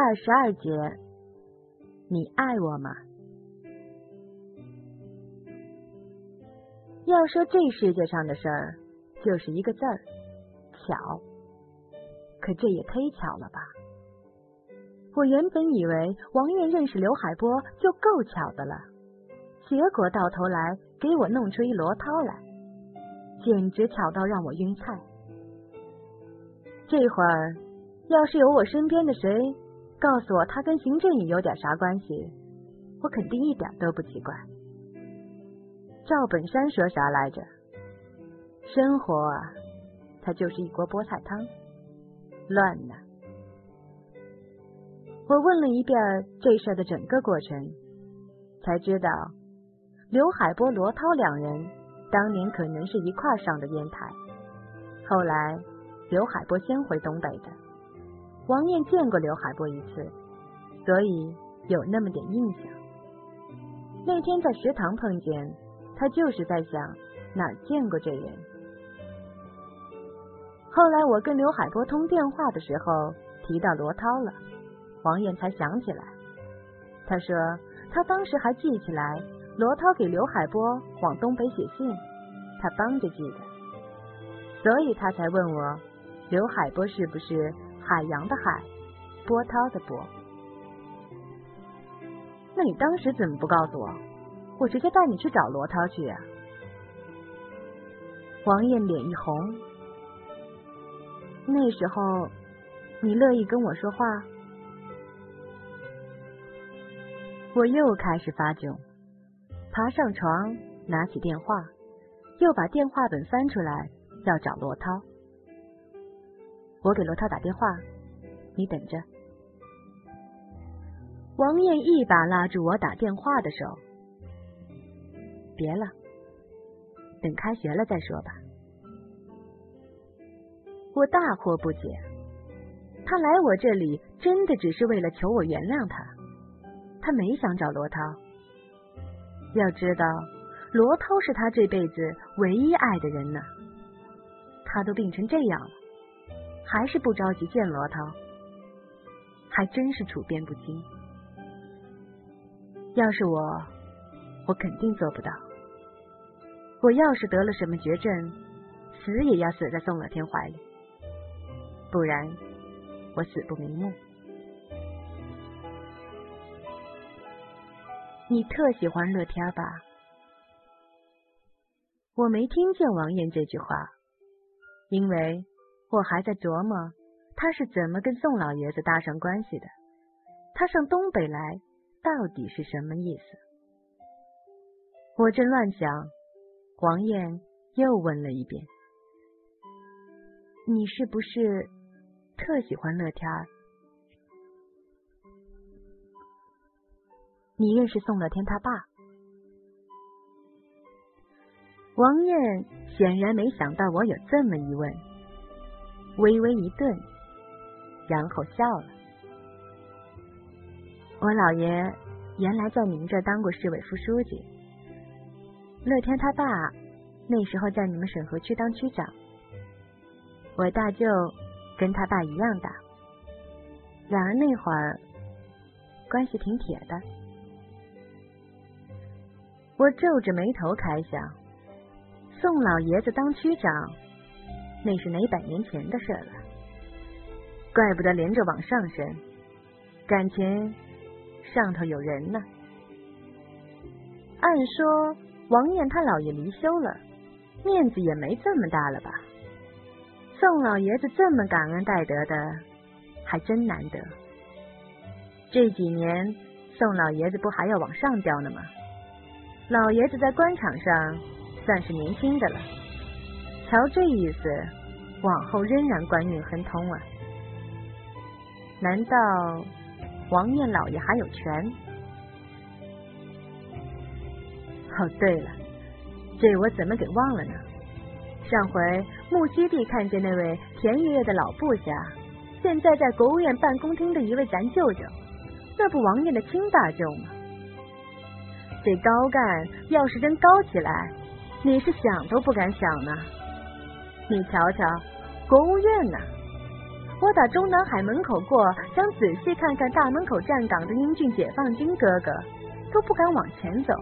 二十二节，你爱我吗？要说这世界上的事儿，就是一个字儿巧。可这也忒巧了吧！我原本以为王艳认识刘海波就够巧的了，结果到头来给我弄出一罗涛来，简直巧到让我晕菜。这会儿要是有我身边的谁告诉我他跟邢振宇有点啥关系，我肯定一点都不奇怪。赵本山说啥来着？生活啊，它就是一锅菠菜汤，乱呢。我问了一遍这事的整个过程，才知道刘海波、罗涛两人当年可能是一块上的烟台。后来刘海波先回东北的，王艳见过刘海波一次，所以有那么点印象。那天在食堂碰见。他就是在想哪儿见过这人。后来我跟刘海波通电话的时候提到罗涛了，王艳才想起来。他说他当时还记起来罗涛给刘海波往东北写信，他帮着记的，所以他才问我刘海波是不是海洋的海，波涛的波。那你当时怎么不告诉我？我直接带你去找罗涛去啊！王艳脸一红，那时候你乐意跟我说话？我又开始发窘，爬上床，拿起电话，又把电话本翻出来，要找罗涛。我给罗涛打电话，你等着。王艳一把拉住我打电话的手。别了，等开学了再说吧。我大惑不解，他来我这里真的只是为了求我原谅他，他没想找罗涛。要知道，罗涛是他这辈子唯一爱的人呢。他都病成这样了，还是不着急见罗涛，还真是处变不惊。要是我，我肯定做不到。我要是得了什么绝症，死也要死在宋乐天怀里，不然我死不瞑目。你特喜欢乐天吧？我没听见王艳这句话，因为我还在琢磨他是怎么跟宋老爷子搭上关系的。他上东北来到底是什么意思？我正乱想。王艳又问了一遍：“你是不是特喜欢乐天儿？你认识宋乐天他爸？”王艳显然没想到我有这么一问，微微一顿，然后笑了。我姥爷原来在您这当过市委副书记。乐天他爸那时候在你们沈河区当区长，我大舅跟他爸一样大，两人那会儿关系挺铁的。我皱着眉头开想，宋老爷子当区长，那是哪百年前的事了，怪不得连着往上升，感情上头有人呢。按说。王艳他姥爷离休了，面子也没这么大了吧？宋老爷子这么感恩戴德的，还真难得。这几年宋老爷子不还要往上调呢吗？老爷子在官场上算是年轻的了，瞧这意思，往后仍然官运亨通啊？难道王艳老爷还有权？哦，对了，这我怎么给忘了呢？上回木樨地看见那位田爷爷的老部下，现在在国务院办公厅的一位咱舅舅，那不王爷的亲大舅吗？这高干要是真高起来，你是想都不敢想呢。你瞧瞧，国务院呢，我打中南海门口过，想仔细看看大门口站岗的英俊解放军哥哥，都不敢往前走。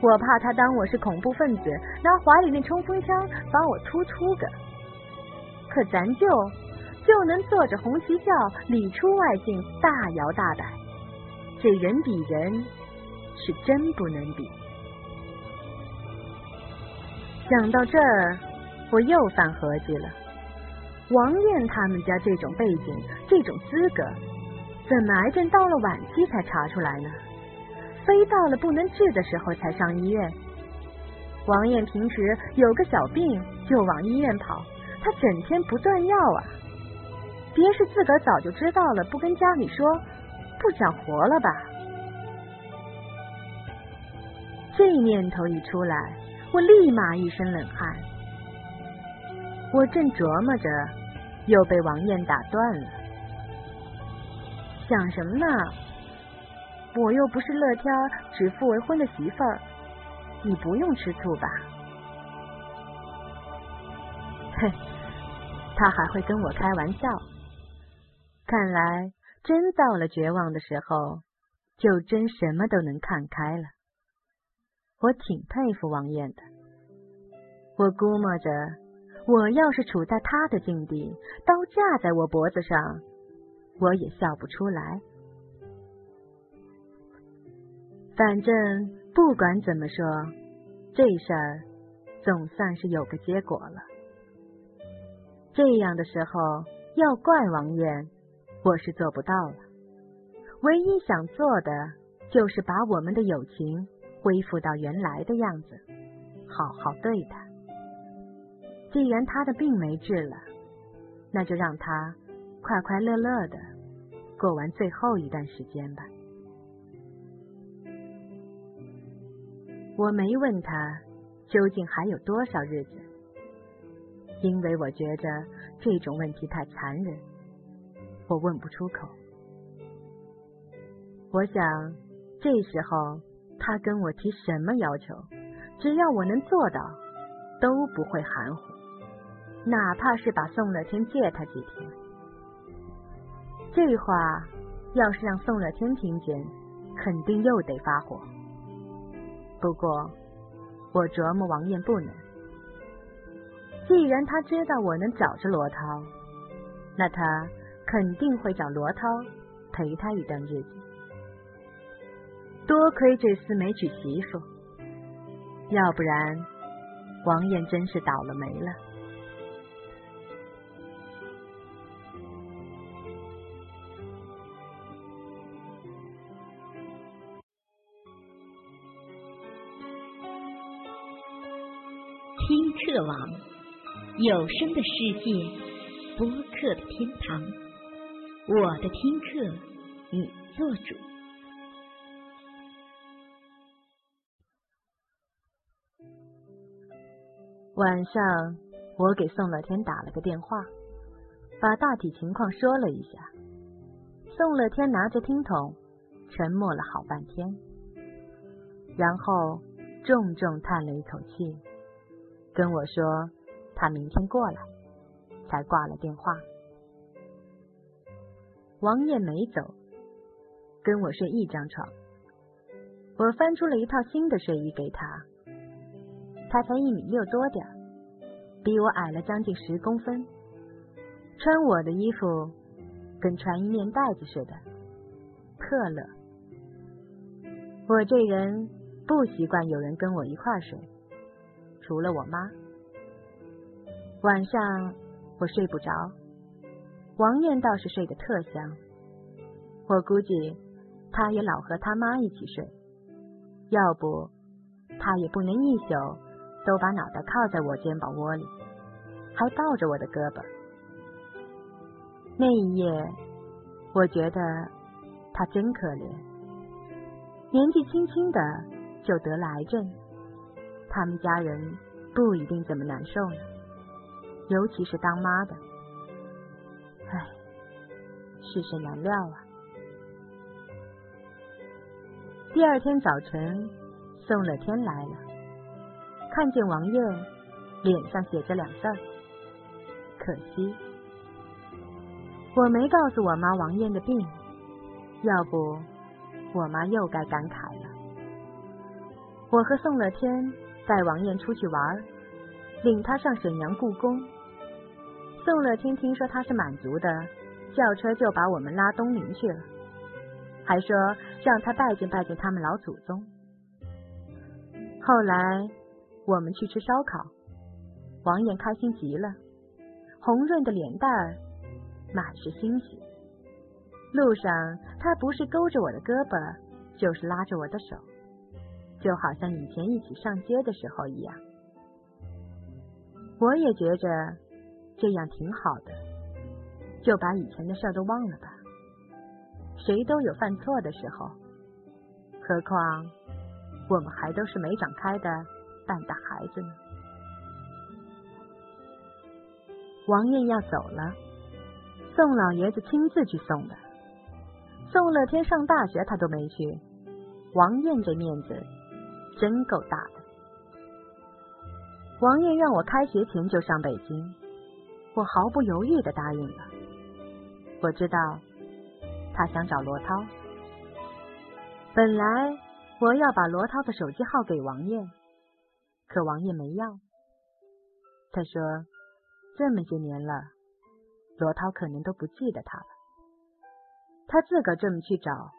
我怕他当我是恐怖分子，拿怀里那冲锋枪把我突突个。可咱就就能坐着红旗轿里出外进，大摇大摆。这人比人是真不能比。想到这儿，我又犯合计了。王艳他们家这种背景、这种资格，怎么癌症到了晚期才查出来呢？非到了不能治的时候才上医院。王艳平时有个小病就往医院跑，她整天不断药啊。别是自个儿早就知道了，不跟家里说，不想活了吧？这念头一出来，我立马一身冷汗。我正琢磨着，又被王艳打断了。想什么呢？我又不是乐天指腹为婚的媳妇儿，你不用吃醋吧？嘿，他还会跟我开玩笑。看来真到了绝望的时候，就真什么都能看开了。我挺佩服王艳的。我估摸着，我要是处在他的境地，刀架在我脖子上，我也笑不出来。反正不管怎么说，这事儿总算是有个结果了。这样的时候要怪王艳，我是做不到了。唯一想做的就是把我们的友情恢复到原来的样子，好好对他。既然他的病没治了，那就让他快快乐乐的过完最后一段时间吧。我没问他究竟还有多少日子，因为我觉着这种问题太残忍，我问不出口。我想这时候他跟我提什么要求，只要我能做到，都不会含糊，哪怕是把宋乐天借他几天。这话要是让宋乐天听见，肯定又得发火。不过，我琢磨王艳不能。既然他知道我能找着罗涛，那他肯定会找罗涛陪他一段日子。多亏这厮没娶媳妇，要不然王艳真是倒了霉了。听课网，有声的世界，播客的天堂。我的听课，你做主。晚上，我给宋乐天打了个电话，把大体情况说了一下。宋乐天拿着听筒，沉默了好半天，然后重重叹了一口气。跟我说他明天过来，才挂了电话。王艳没走，跟我睡一张床。我翻出了一套新的睡衣给他，他才一米六多点比我矮了将近十公分。穿我的衣服跟穿一面袋子似的，特乐。我这人不习惯有人跟我一块睡。除了我妈，晚上我睡不着，王艳倒是睡得特香。我估计她也老和他妈一起睡，要不她也不能一宿都把脑袋靠在我肩膀窝里，还抱着我的胳膊。那一夜，我觉得她真可怜，年纪轻轻的就得了癌症。他们家人不一定怎么难受呢，尤其是当妈的，唉，世事难料啊。第二天早晨，宋乐天来了，看见王艳，脸上写着两字儿：可惜。我没告诉我妈王艳的病，要不我妈又该感慨了。我和宋乐天带王艳出去玩，领她上沈阳故宫。宋乐天听说他是满族的，叫车就把我们拉东陵去了，还说让他拜见拜见他们老祖宗。后来我们去吃烧烤，王艳开心极了，红润的脸蛋儿满是欣喜。路上他不是勾着我的胳膊，就是拉着我的手，就好像以前一起上街的时候一样。我也觉着这样挺好的，就把以前的事都忘了吧。谁都有犯错的时候，何况……我们还都是没长开的半大孩子呢。王艳要走了，宋老爷子亲自去送的。宋乐天上大学他都没去，王艳这面子真够大的。王爷让我开学前就上北京，我毫不犹豫的答应了。我知道他想找罗涛，本来。我要把罗涛的手机号给王爷，可王爷没要。他说这么些年了，罗涛可能都不记得他了。他自个这么去找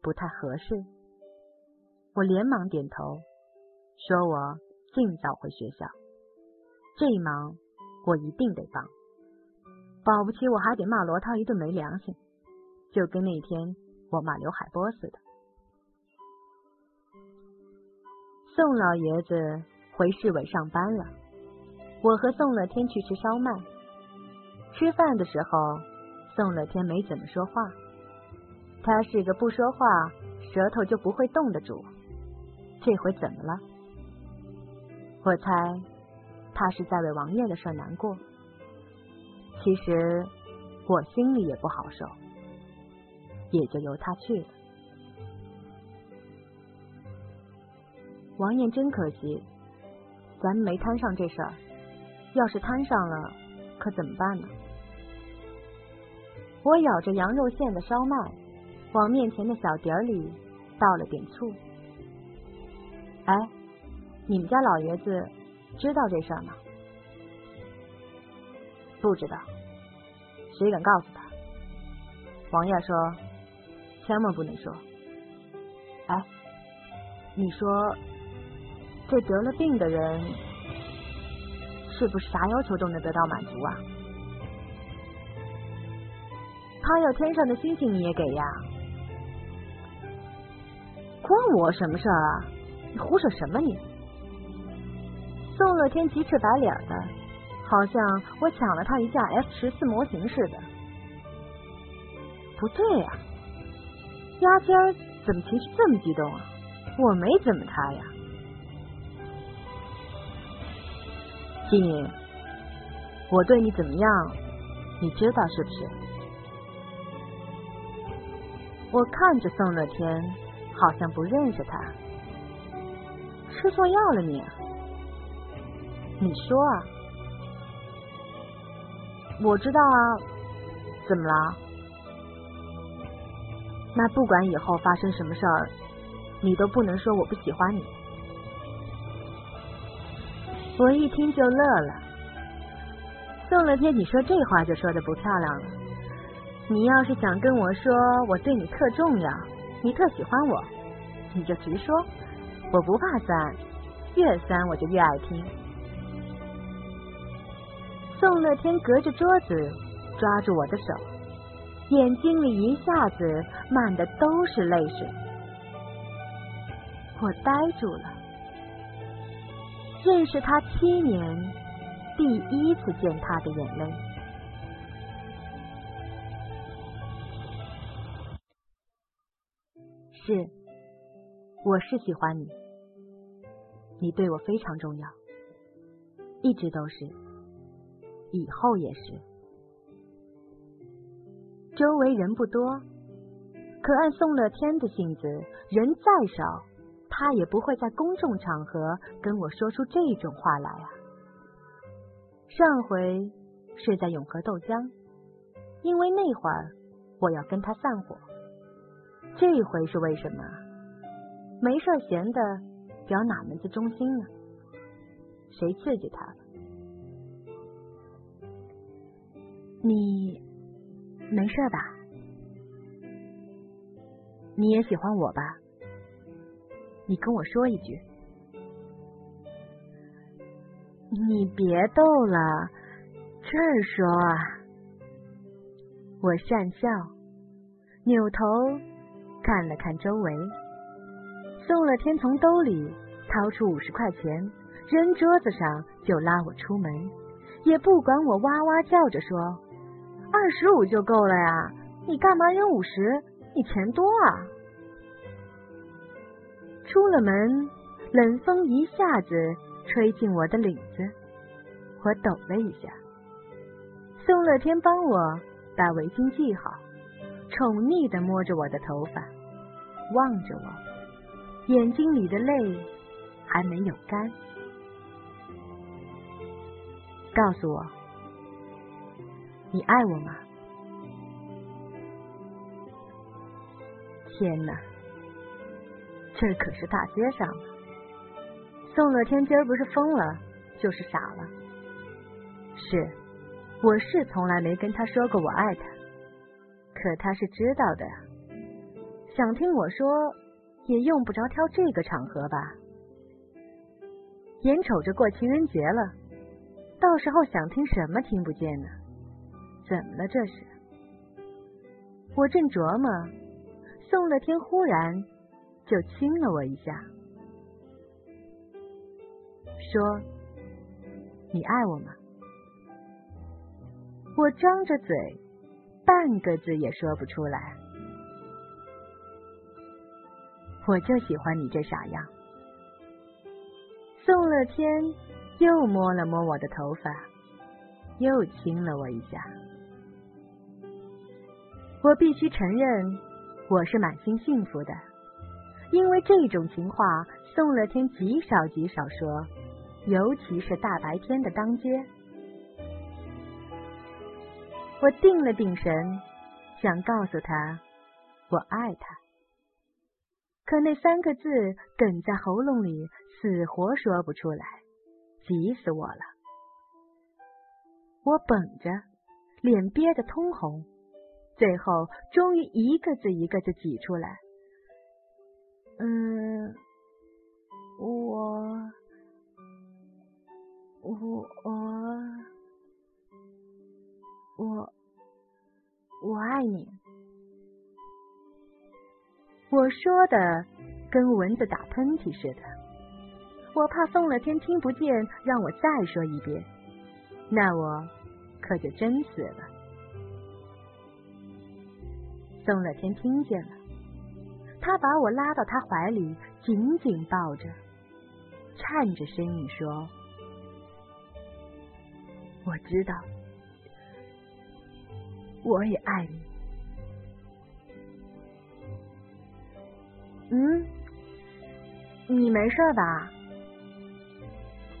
不太合适。我连忙点头，说我尽早回学校。这一忙我一定得帮，保不齐我还得骂罗涛一顿没良心，就跟那天我骂刘海波似的。宋老爷子回市委上班了，我和宋乐天去吃烧麦。吃饭的时候，宋乐天没怎么说话。他是个不说话舌头就不会动的主，这回怎么了？我猜他是在为王艳的事难过。其实我心里也不好受，也就由他去了。王艳真可惜，咱们没摊上这事儿。要是摊上了，可怎么办呢？我咬着羊肉馅的烧麦，往面前的小碟里倒了点醋。哎，你们家老爷子知道这事儿吗？不知道，谁敢告诉他？王爷说：“千万不能说。”哎，你说。这得了病的人，是不是啥要求都能得到满足啊？他要天上的星星你也给呀？关我什么事儿啊？你胡扯什么你？宋乐天急赤白脸的，好像我抢了他一架 F 十四模型似的。不对呀，丫尖儿怎么情绪这么激动啊？我没怎么他呀。金宁，我对你怎么样？你知道是不是？我看着宋乐天，好像不认识他。吃错药了你？你说啊？我知道啊。怎么了？那不管以后发生什么事儿，你都不能说我不喜欢你。我一听就乐了，宋乐天，你说这话就说的不漂亮了。你要是想跟我说我对你特重要，你特喜欢我，你就直说，我不怕酸，越酸我就越爱听。宋乐天隔着桌子抓住我的手，眼睛里一下子满的都是泪水，我呆住了。认识他七年，第一次见他的眼泪。是，我是喜欢你，你对我非常重要，一直都是，以后也是。周围人不多，可按宋乐天的性子，人再少。他也不会在公众场合跟我说出这种话来啊！上回是在永和豆浆，因为那会儿我要跟他散伙。这回是为什么？没事闲的表哪门子忠心呢？谁刺激他了？你没事吧？你也喜欢我吧？你跟我说一句。你别逗了，这儿说啊。我讪笑，扭头看了看周围。宋乐天从兜里掏出五十块钱，扔桌子上就拉我出门，也不管我哇哇叫着说：“二十五就够了呀，你干嘛扔五十？你钱多啊！”出了门，冷风一下子吹进我的领子，我抖了一下。宋乐天帮我把围巾系好，宠溺的摸着我的头发，望着我，眼睛里的泪还没有干。告诉我，你爱我吗？天哪！这可是大街上宋乐天今儿不是疯了，就是傻了。是，我是从来没跟他说过我爱他，可他是知道的。想听我说，也用不着挑这个场合吧？眼瞅着过情人节了，到时候想听什么听不见呢？怎么了这是？我正琢磨，宋乐天忽然。就亲了我一下，说：“你爱我吗？”我张着嘴，半个字也说不出来。我就喜欢你这傻样。宋乐天又摸了摸我的头发，又亲了我一下。我必须承认，我是满心幸福的。因为这种情话，宋乐天极少极少说，尤其是大白天的当街。我定了定神，想告诉他我爱他，可那三个字哽在喉咙里，死活说不出来，急死我了。我绷着，脸憋得通红，最后终于一个字一个字挤出来。嗯，我我我我爱你。我说的跟蚊子打喷嚏似的，我怕宋乐天听不见，让我再说一遍，那我可就真死了。宋乐天听见了。他把我拉到他怀里，紧紧抱着，颤着声音说：“我知道，我也爱你。”嗯，你没事吧？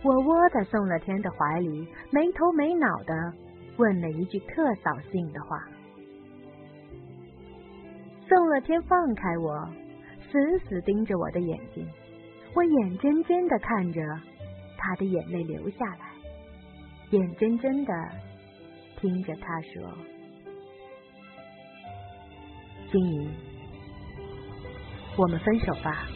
我窝在宋乐天的怀里，没头没脑的问了一句特扫兴的话。宋乐天放开我，死死盯着我的眼睛，我眼睁睁的看着他的眼泪流下来，眼睁睁的听着他说：“金莹，我们分手吧。”